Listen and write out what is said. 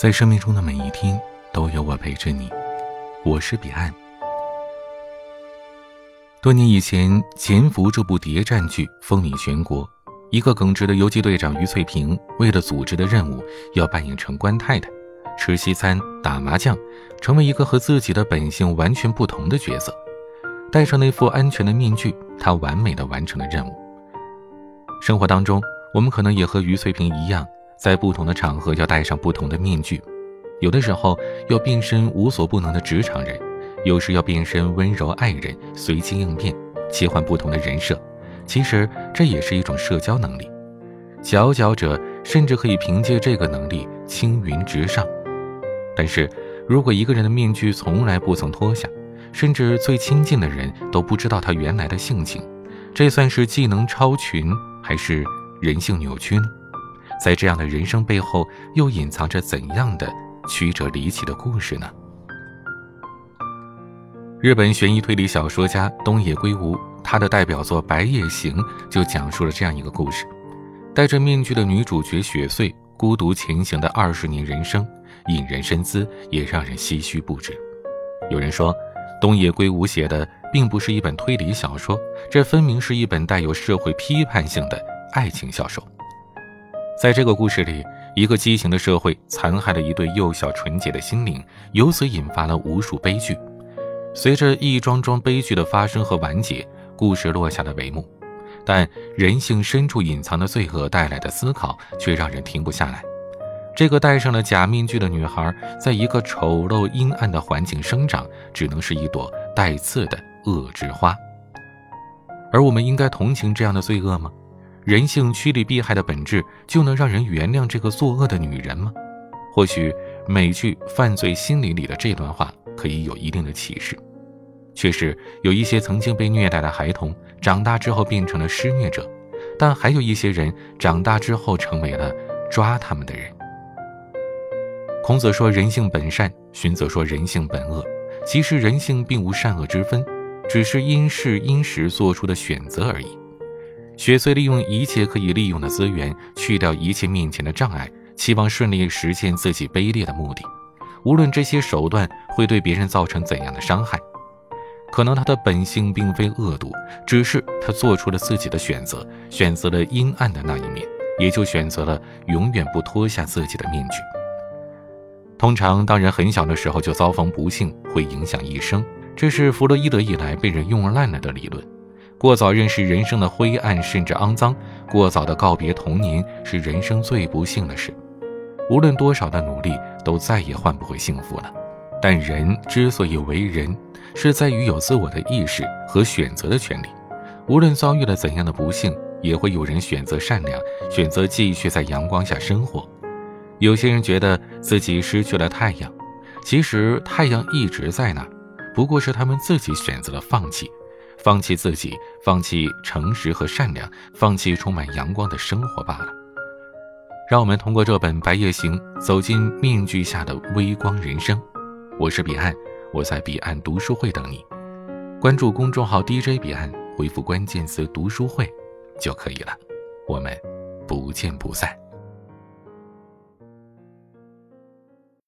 在生命中的每一天，都有我陪着你。我是彼岸。多年以前，《潜伏》这部谍战剧风靡全国。一个耿直的游击队长于翠萍，为了组织的任务，要扮演成官太太，吃西餐、打麻将，成为一个和自己的本性完全不同的角色。戴上那副安全的面具，她完美的完成了任务。生活当中，我们可能也和于翠萍一样。在不同的场合要戴上不同的面具，有的时候要变身无所不能的职场人，有时要变身温柔爱人，随机应变，切换不同的人设。其实这也是一种社交能力，佼佼者甚至可以凭借这个能力青云直上。但是如果一个人的面具从来不曾脱下，甚至最亲近的人都不知道他原来的性情，这算是技能超群，还是人性扭曲呢？在这样的人生背后，又隐藏着怎样的曲折离奇的故事呢？日本悬疑推理小说家东野圭吾，他的代表作《白夜行》就讲述了这样一个故事：戴着面具的女主角雪穗，孤独前行的二十年人生，引人深思，也让人唏嘘不止。有人说，东野圭吾写的并不是一本推理小说，这分明是一本带有社会批判性的爱情小说。在这个故事里，一个畸形的社会残害了一对幼小纯洁的心灵，由此引发了无数悲剧。随着一桩桩悲剧的发生和完结，故事落下了帷幕。但人性深处隐藏的罪恶带来的思考却让人停不下来。这个戴上了假面具的女孩，在一个丑陋阴暗的环境生长，只能是一朵带刺的恶之花。而我们应该同情这样的罪恶吗？人性趋利避害的本质，就能让人原谅这个作恶的女人吗？或许美剧《犯罪心理》里的这段话可以有一定的启示。确实，有一些曾经被虐待的孩童，长大之后变成了施虐者，但还有一些人长大之后成为了抓他们的人。孔子说人性本善，荀子说人性本恶。其实人性并无善恶之分，只是因事因时做出的选择而已。雪穗利用一切可以利用的资源，去掉一切面前的障碍，期望顺利实现自己卑劣的目的。无论这些手段会对别人造成怎样的伤害，可能他的本性并非恶毒，只是他做出了自己的选择，选择了阴暗的那一面，也就选择了永远不脱下自己的面具。通常，当人很小的时候就遭逢不幸，会影响一生，这是弗洛伊德以来被人用烂了的理论。过早认识人生的灰暗甚至肮脏，过早的告别童年是人生最不幸的事。无论多少的努力，都再也换不回幸福了。但人之所以为人，是在于有自我的意识和选择的权利。无论遭遇了怎样的不幸，也会有人选择善良，选择继续在阳光下生活。有些人觉得自己失去了太阳，其实太阳一直在那，不过是他们自己选择了放弃。放弃自己，放弃诚实和善良，放弃充满阳光的生活罢了。让我们通过这本《白夜行》走进面具下的微光人生。我是彼岸，我在彼岸读书会等你。关注公众号 DJ 彼岸，回复关键词“读书会”就可以了。我们不见不散。